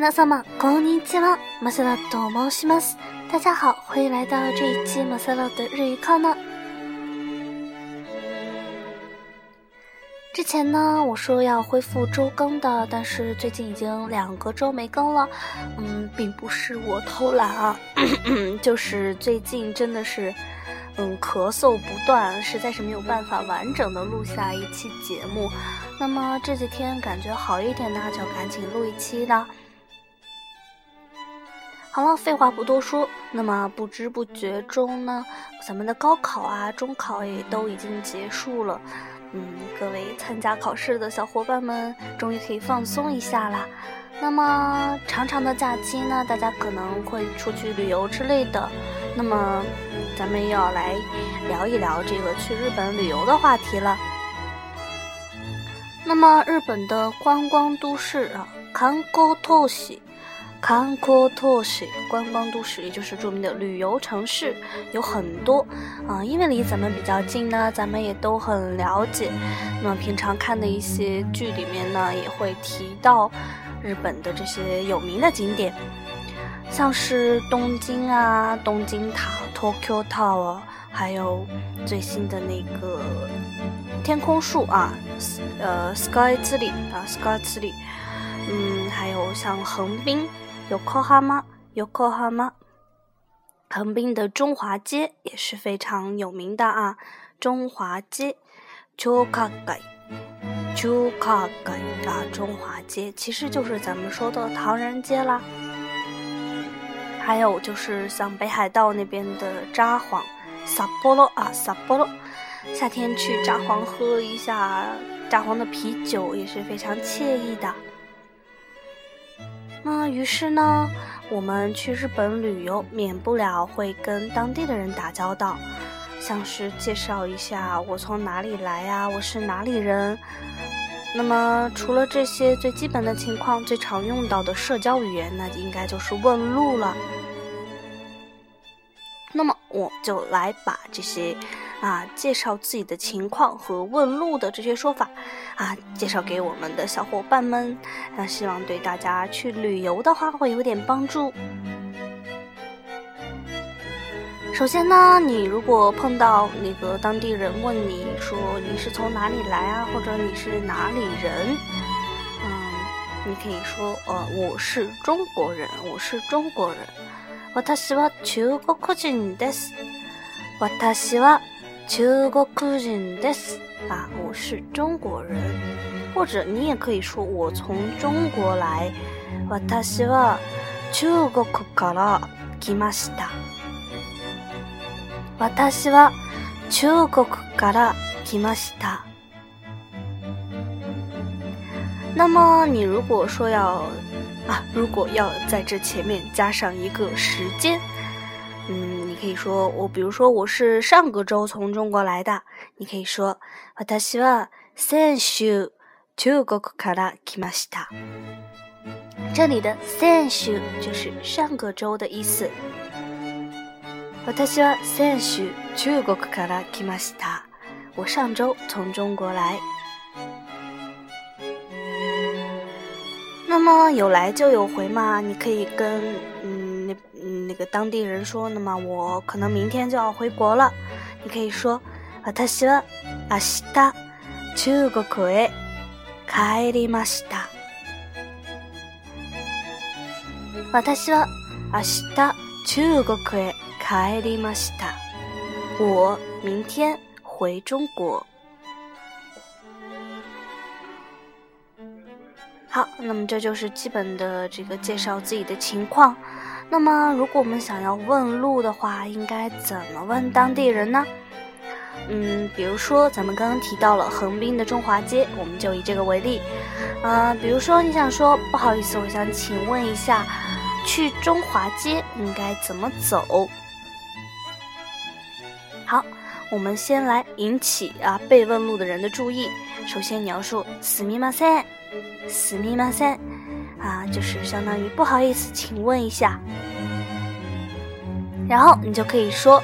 皆様こんにちは、マサラと申します。大家好，欢迎来到这一期马萨洛的日语课呢。之前呢，我说要恢复周更的，但是最近已经两个周没更了。嗯，并不是我偷懒啊，就是最近真的是，嗯，咳嗽不断，实在是没有办法完整的录下一期节目。那么这几天感觉好一点呢，就赶紧录一期了。 好了，废话不多说。那么不知不觉中呢，咱们的高考啊、中考也都已经结束了。嗯，各位参加考试的小伙伴们，终于可以放松一下啦。那么长长的假期呢，大家可能会出去旅游之类的。那么咱们要来聊一聊这个去日本旅游的话题了。那么日本的观光都市啊，観光都市。観光都市，观光都市，也就是著名的旅游城市，有很多啊。因为离咱们比较近呢，咱们也都很了解。那么平常看的一些剧里面呢，也会提到日本的这些有名的景点，像是东京啊，东京塔 （Tokyo Tower），还有最新的那个天空树啊，呃，Sky Tree 啊，Sky Tree。嗯，还有像横滨。Yokohama，Yokohama，横滨的中华街也是非常有名的啊。中华街，Chokagai，Chokagai 啊，中华街其实就是咱们说的唐人街啦。还有就是像北海道那边的札幌，Sapporo 啊，Sapporo，夏天去札幌喝一下札幌的啤酒也是非常惬意的。那于是呢，我们去日本旅游，免不了会跟当地的人打交道，像是介绍一下我从哪里来呀，我是哪里人。那么除了这些最基本的情况，最常用到的社交语言，那应该就是问路了。我就来把这些。啊，介绍自己的情况和问路的这些说法，啊，介绍给我们的小伙伴们，那希望对大家去旅游的话会有点帮助。首先呢，你如果碰到那个当地人问你说你是从哪里来啊，或者你是哪里人，嗯，你可以说呃，我是中国人，我是中国人。私は中国人です。私は中国人です啊，我是中国人，或者你也可以说我从中国来。私は中国から来ました。私は中国から来ました。那么你如果说要 啊，如果要在这前面加上一个时间。嗯，你可以说我，比如说我是上个周从中国来的，你可以说私は先週中国から来ました。这里的先週就是上个周的意思。私は先週中国から来ました。我上周从中国来。 那么有来就有回嘛，你可以跟嗯那嗯那个当地人说，那么我可能明天就要回国了，你可以说，私は明日中国へ帰りました。私は明日中国へ帰りました。我明天回中国。 好，那么这就是基本的这个介绍自己的情况。那么，如果我们想要问路的话，应该怎么问当地人呢？嗯，比如说咱们刚刚提到了横滨的中华街，我们就以这个为例。啊，比如说你想说不好意思，我想请问一下，去中华街应该怎么走？好，我们先来引起啊被问路的人的注意。首先你要说“すみませ ん”。すみません，啊，就是相当于不好意思，请问一下。然后你就可以说，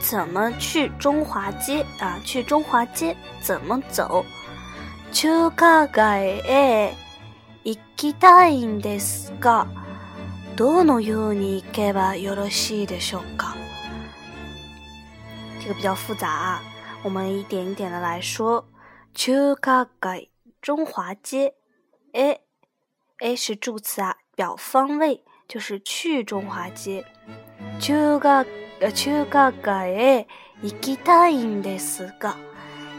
怎么去中华街啊？去中华街怎么走？中華街へ 行きたいんですが、どのように行けばよろしいでしょうか？这个比较复杂啊，我们一点一点的来说。中華街，中华街。 A，A 是助词啊，表方位，就是去中华街。中華呃中華街へ行きたいんですが。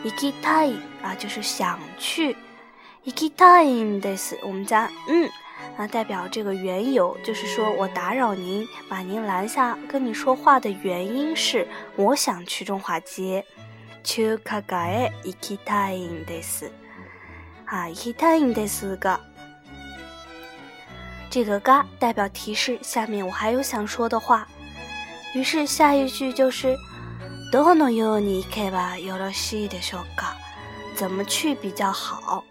行きたい啊，就是想去。行きたいんです，我们加嗯啊，代表这个缘由，就是说我打扰您，把您拦下跟你说话的原因是我想去中华街。中華街へ行きたいんです。 啊，行きたいんですが，这个が代表提示，下面我还有想说的话。于是下一句就是。どのように行けばよろしいでしょうか？怎么去比较好？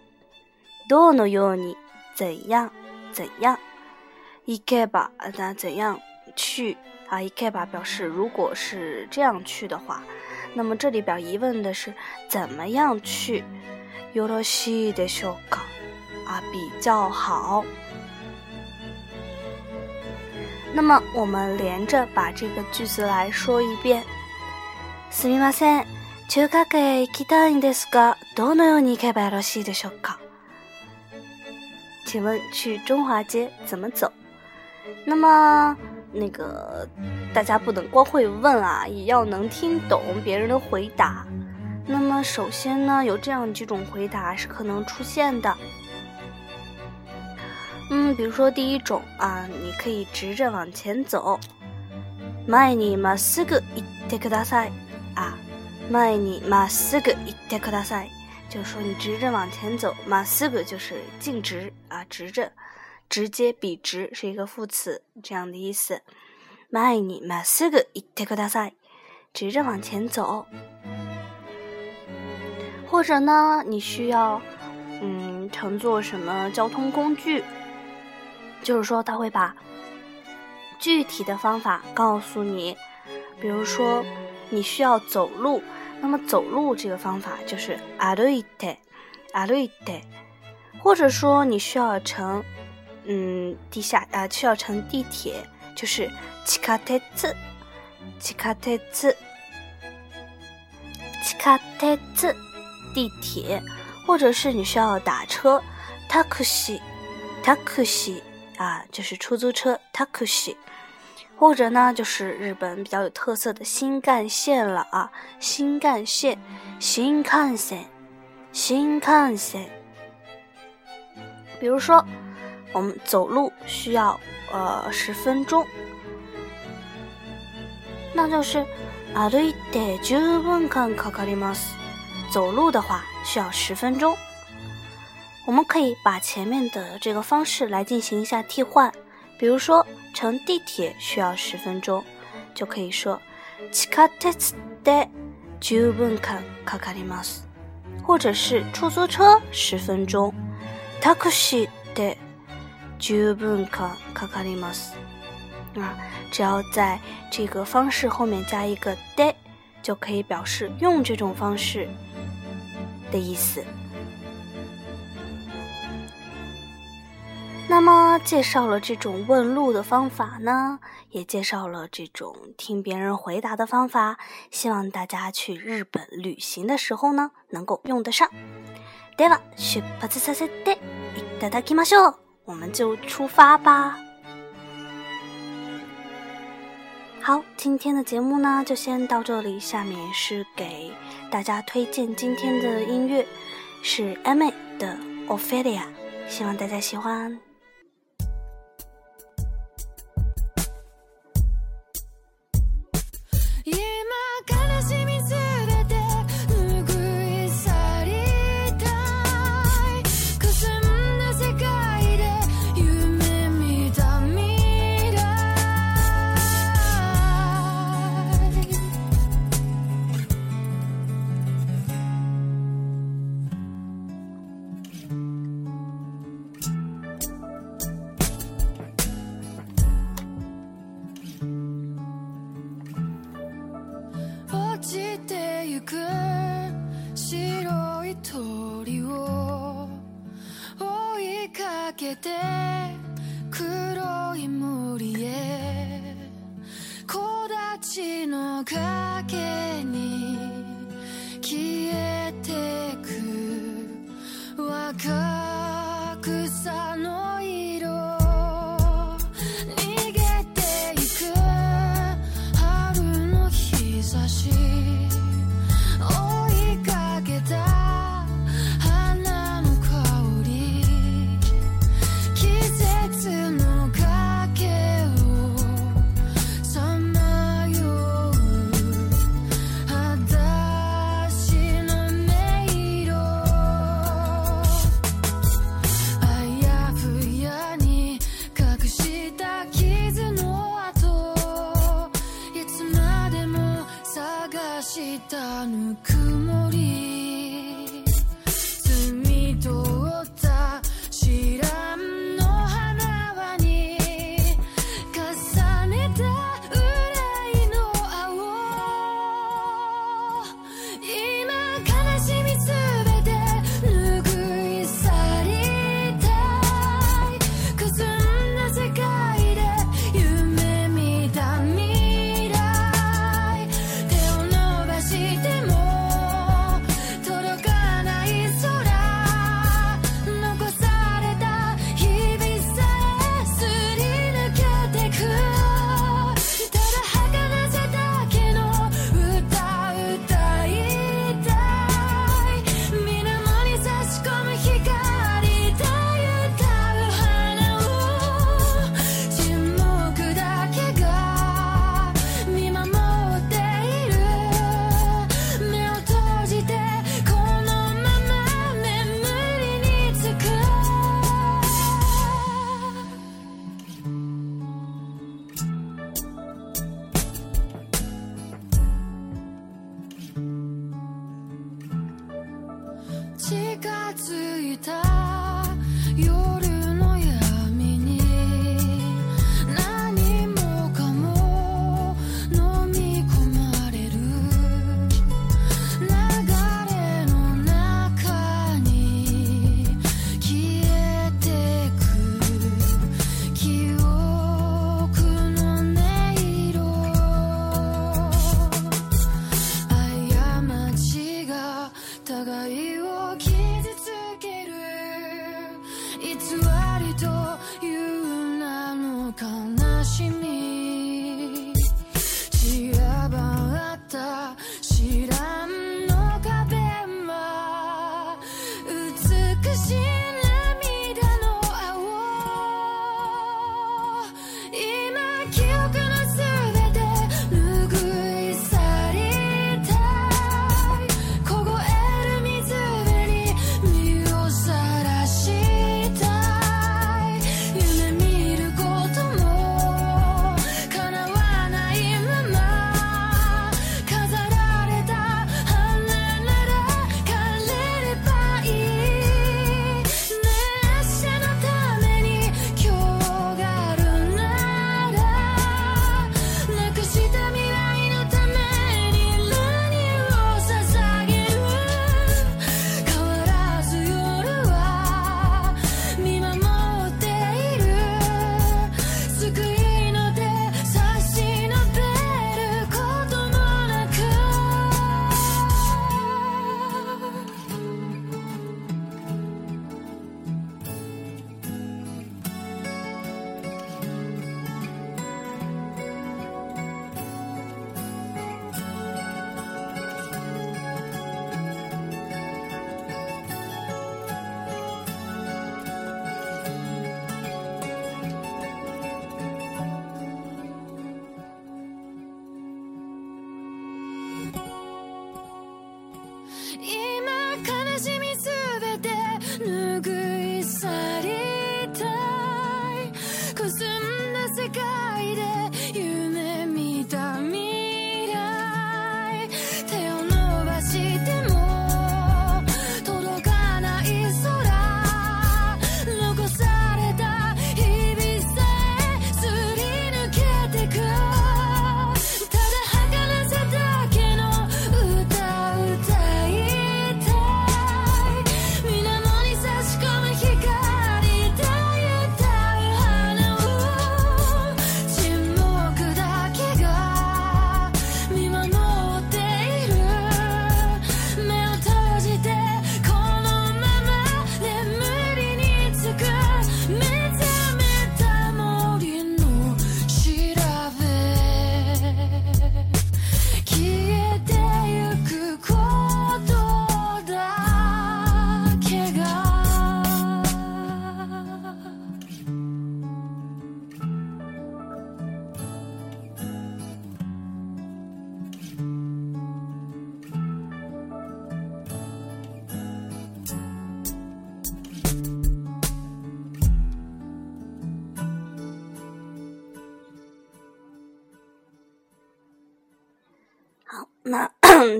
どのように怎样怎样？行けば那怎样去啊？行けば表示如果是这样去的话，那么这里表疑问的是怎么样去？ よろしいでしょうか？啊，比较好。那么我们连着把这个句子来说一遍。すみません。中華街へ行きたいんですが、どのように行けばよろしいでしょうか？请问去中华街怎么走？那么那个大家不能光会问啊，也要能听懂别人的回答。 那么首先呢，有这样几种回答是可能出现的。嗯，比如说第一种啊，你可以直着往前走。前にまっすぐ行ってください。啊，前にまっすぐ行ってください，就是说你直着往前走。まっすぐ就是径直啊，直着，直接笔直是一个副词，这样的意思。前にまっすぐ行ってください，直着往前走。 或者呢，你需要嗯乘坐什么交通工具，就是说他会把具体的方法告诉你，比如说。你需要走路，那么走路这个方法就是歩いて、歩いて，或者说你需要乘，嗯，地下啊，需要乘地铁，就是地下鉄、地下鉄、地下鉄， 地铁，或者是你需要打车，taxi taxi 啊，就是出租车 taxi，或者呢就是日本比较有特色的新干线了啊，新干线新干线新干线，比如说我们走路需要呃十分钟，那就是。歩いて十分間かかります。走路的话需要十分钟，我们可以把前面的这个方式来进行一下替换。比如说，乘地铁需要十分钟，就可以说地下鉄で十分間かかります。或者是出租车十分钟，タクシーで十分間かかります。啊，只要在这个方式后面加一个で，就可以表示用这种方式 的意思。那么，介绍了这种问路的方法呢，也介绍了这种听别人回答的方法，希望大家去日本旅行的时候呢，能够用得上。では、出発させていただきましょう。我们就出发吧。 好，今天的节目呢，就先到这里。下面是给大家推荐今天的音乐，是 M A 的 Ophelia，希望大家喜欢。けて黒い森へ木立の崖。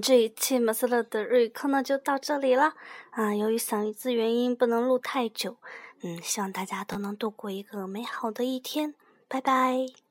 这一期马斯乐的日语课呢就到这里了啊。由于嗓子原因不能录太久，嗯，希望大家都能度过一个美好的一天。拜拜。